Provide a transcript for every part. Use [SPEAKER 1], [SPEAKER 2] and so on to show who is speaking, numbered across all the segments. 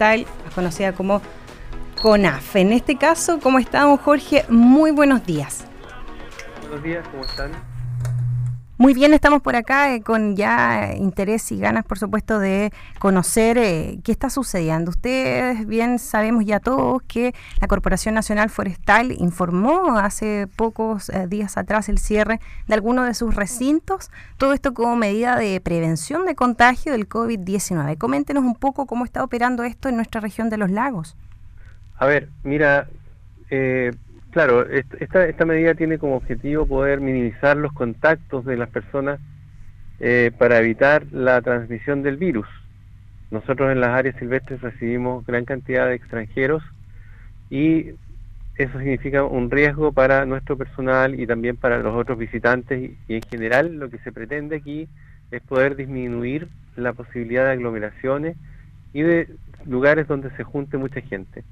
[SPEAKER 1] Más conocida como CONAF. En este caso, ¿cómo está, don Jorge? Muy buenos días.
[SPEAKER 2] Buenos días, ¿cómo están?
[SPEAKER 1] Muy bien, estamos por acá eh, con ya interés y ganas, por supuesto, de conocer eh, qué está sucediendo. Ustedes bien sabemos ya todos que la Corporación Nacional Forestal informó hace pocos eh, días atrás el cierre de algunos de sus recintos, todo esto como medida de prevención de contagio del COVID-19. Coméntenos un poco cómo está operando esto en nuestra región de los lagos.
[SPEAKER 2] A ver, mira, eh, Claro, esta, medida tiene como objetivo poder minimizar los contactos de las personas eh, para evitar la transmisión del virus. Nosotros en las áreas silvestres recibimos gran cantidad de extranjeros y eso significa un riesgo para nuestro personal y también para los otros visitantes y en general lo que se pretende aquí es poder disminuir la posibilidad de aglomeraciones y de lugares donde se junte mucha gente.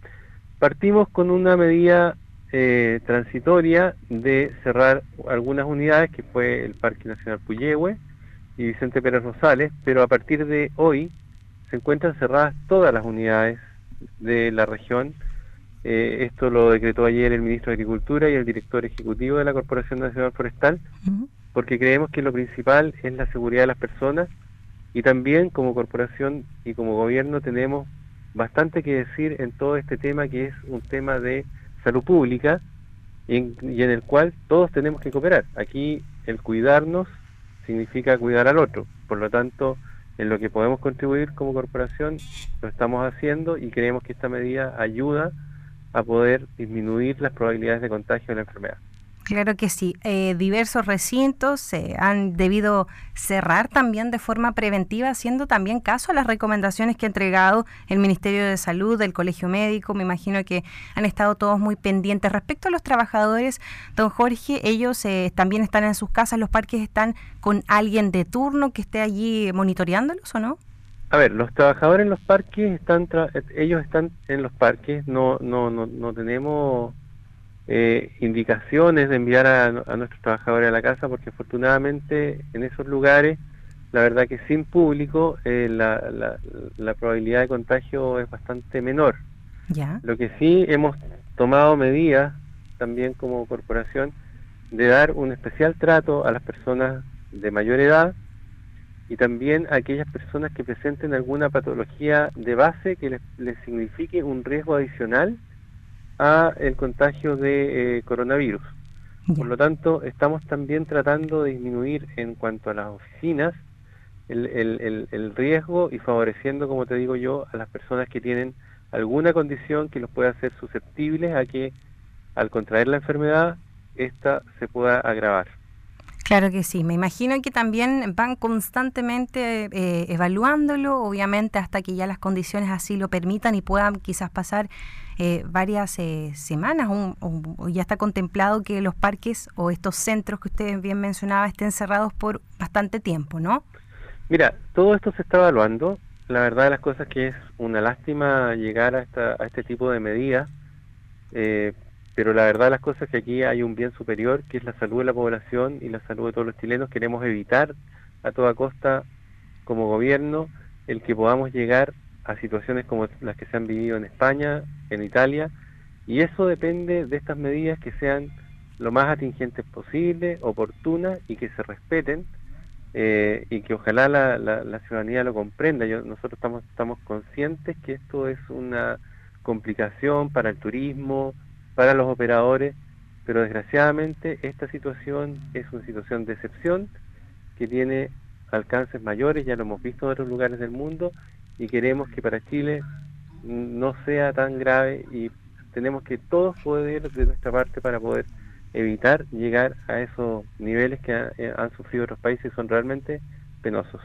[SPEAKER 2] Partimos con una medida eh, transitoria de cerrar algunas unidades, que fue el Parque Nacional Puyehue y Vicente Pérez Rosales, pero a partir de hoy se encuentran cerradas todas las unidades de la región. Eh, esto lo decretó ayer el ministro de Agricultura y el director ejecutivo de la Corporación Nacional Forestal, porque creemos que lo principal es la seguridad de las personas y también como corporación y como gobierno tenemos bastante que decir en todo este tema que es un tema de salud pública y en, el cual todos tenemos que cooperar. Aquí el cuidarnos significa cuidar al otro, por lo tanto, en lo que podemos contribuir como corporación lo estamos haciendo y creemos que esta medida ayuda a poder disminuir las probabilidades de contagio de la enfermedad.
[SPEAKER 1] Claro que sí. Eh, diversos recintos se han debido cerrar también de forma preventiva, haciendo también caso a las recomendaciones que ha entregado el Ministerio de Salud, el Colegio Médico. Me imagino que han estado todos muy pendientes. Respecto a los trabajadores, don Jorge, ellos eh, también están en sus casas, los parques están con alguien de turno que esté allí monitoreándolos o no?
[SPEAKER 2] A ver, los trabajadores en los parques están, ellos están en los parques, no, no, no, no tenemos eh, indicaciones de enviar a, nuestros trabajadores a la casa, porque afortunadamente en esos lugares, la verdad que sin público, eh, la, la, probabilidad de contagio es bastante menor.
[SPEAKER 1] ¿Ya?
[SPEAKER 2] Lo que sí hemos tomado medidas también como corporación de dar un especial trato a las personas de mayor edad y también a aquellas personas que presenten alguna patología de base que les, les signifique un riesgo adicional a el contagio de eh, coronavirus. Por lo tanto, estamos también tratando de disminuir en cuanto a las oficinas el, el, el, riesgo y favoreciendo, como te digo yo, a las personas que tienen alguna condición que los pueda hacer susceptibles a que al contraer la enfermedad, esta se pueda agravar.
[SPEAKER 1] Claro que sí, me imagino que también van constantemente eh, evaluándolo, obviamente hasta que ya las condiciones así lo permitan y puedan quizás pasar eh, varias eh, semanas o, ya está contemplado que los parques o estos centros que usted bien mencionaba estén cerrados por bastante tiempo, ¿no?
[SPEAKER 2] Mira, todo esto se está evaluando. La verdad de las cosas que es una lástima llegar a, esta, a este tipo de medidas, eh, pero la verdad las cosas es que aquí hay un bien superior, que es la salud de la población y la salud de todos los chilenos. Queremos evitar a toda costa, como gobierno, el que podamos llegar a situaciones como las que se han vivido en España, en Italia, y eso depende de estas medidas que sean lo más atingentes posible, oportunas y que se respeten eh, y que ojalá la, la, ciudadanía lo comprenda. Nosotros estamos conscientes que esto es una complicación para el turismo, para los operadores, pero desgraciadamente esta situación es una situación de excepción que tiene alcances mayores, ya lo hemos visto en otros lugares del mundo, y queremos que para Chile no sea tan grave y tenemos que todos poder de nuestra parte para poder evitar llegar a esos niveles que eh, han sufrido otros países y son realmente penosos.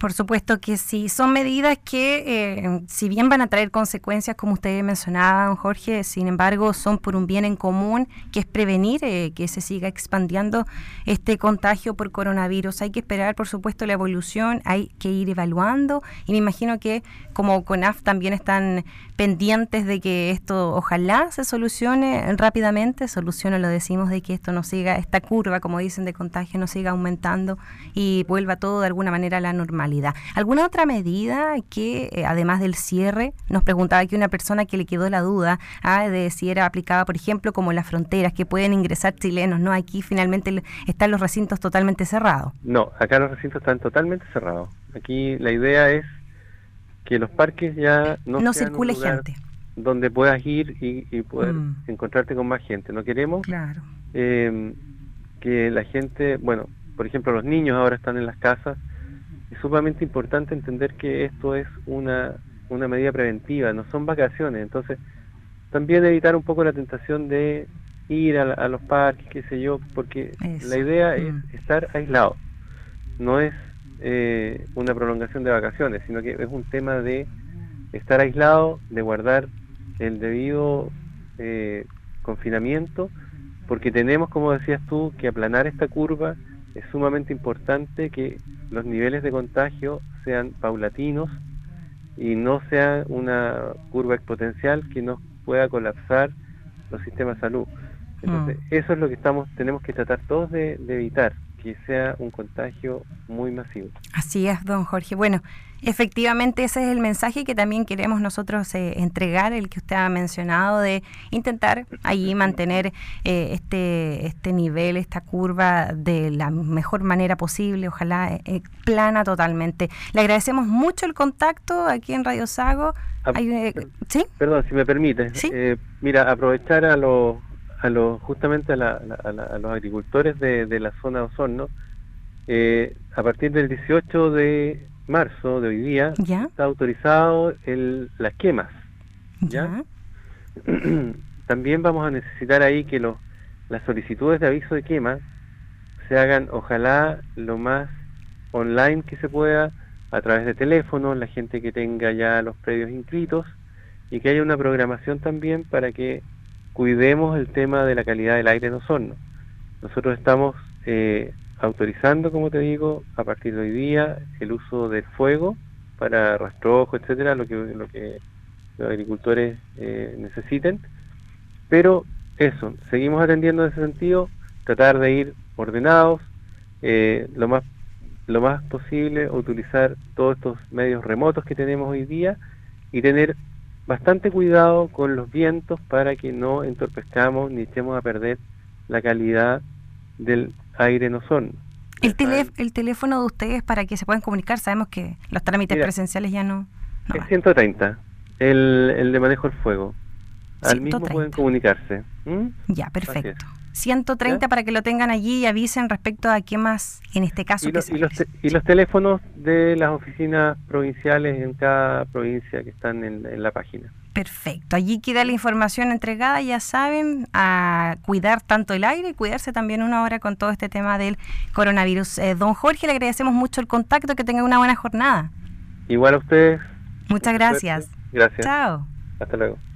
[SPEAKER 1] Por supuesto que sí, son medidas que, eh, si bien van a traer consecuencias, como usted mencionaba, don Jorge, sin embargo, son por un bien en común, que es prevenir eh, que se siga expandiendo este contagio por coronavirus. Hay que esperar, por supuesto, la evolución, hay que ir evaluando y me imagino que como CONAF también están pendientes de que esto ojalá se solucione rápidamente, solucione, lo decimos, de que esto no siga, esta curva, como dicen, de contagio no siga aumentando y vuelva todo de alguna manera a la normal. Normalidad. ¿Alguna otra medida que, eh, además del cierre, nos preguntaba aquí una persona que le quedó la duda ah, de si era aplicada, por ejemplo, como las fronteras, que pueden ingresar chilenos, ¿no? Aquí finalmente están los recintos totalmente cerrados.
[SPEAKER 2] No, acá los recintos están totalmente cerrados. Aquí la idea es que los parques ya no,
[SPEAKER 1] no circule gente
[SPEAKER 2] donde puedas ir y, poder mm. encontrarte con más gente. No queremos em, que la gente, bueno, por ejemplo, los niños ahora están en las casas. Es sumamente importante entender que esto es una, una medida preventiva, no son vacaciones. Entonces, también evitar un poco la tentación de ir a, los parques, qué sé yo, porque la idea es mm. estar aislado. No es eh, una prolongación de vacaciones, sino que es un tema de estar aislado, de guardar el debido eh, confinamiento, porque tenemos, como decías tú, que aplanar esta curva. Es sumamente importante que los niveles de contagio sean paulatinos y no sea una curva exponencial que nos pueda colapsar los sistemas de salud. Entonces, mm. eso es lo que estamos tenemos que tratar todos de evitar que sea un contagio muy masivo.
[SPEAKER 1] Así es, don Jorge. Bueno, efectivamente ese es el mensaje que también queremos nosotros eh, entregar, el que usted ha mencionado, de intentar allí mantener eh, este, este nivel, esta curva de la mejor manera posible, ojalá eh, plana totalmente. Le agradecemos mucho el contacto aquí en Radio Sago.
[SPEAKER 2] Ah, ¿Sí? Perdón, si me permite. mira, aprovechar a los a los justamente a, los agricultores de, la zona de Osorno, eh, a partir del 18 de marzo de hoy día está autorizado el, las quemas. ¿ya? También vamos a necesitar ahí que los, las solicitudes de aviso de quema se hagan ojalá lo más online que se pueda a través de teléfono, la gente que tenga ya los predios inscritos y que haya una programación también para que cuidemos el tema de la calidad del aire en Osorno. Nosotros estamos eh, autorizando, como te digo, a partir de hoy día el uso del fuego para rastrojo, etcétera, lo que, lo que los agricultores eh, necesiten. Pero eso, seguimos atendiendo en ese sentido, tratar de ir ordenados, eh, lo más lo más posible utilizar todos estos medios remotos que tenemos hoy día y tener bastante cuidado con los vientos para que no entorpezcamos ni echemos a perder la calidad del aire en ozono.
[SPEAKER 1] El, el teléfono de ustedes para que se puedan comunicar, sabemos que los trámites presenciales ya no...
[SPEAKER 2] es 130, el, el de manejo del fuego. Al mismo pueden comunicarse.
[SPEAKER 1] Ya, perfecto. 130 para que lo tengan allí y avisen respecto a qué más, en este caso.
[SPEAKER 2] Y, y, los, teléfonos de las oficinas provinciales en cada provincia que están en, la página.
[SPEAKER 1] Perfecto, allí queda la información entregada, ya saben, a cuidar tanto el aire y cuidarse también una hora con todo este tema del coronavirus. Eh, don Jorge, le agradecemos mucho el contacto, que tenga una buena jornada.
[SPEAKER 2] Igual a ustedes.
[SPEAKER 1] Muchas gracias.
[SPEAKER 2] Gracias.
[SPEAKER 1] Chao.
[SPEAKER 2] Hasta luego.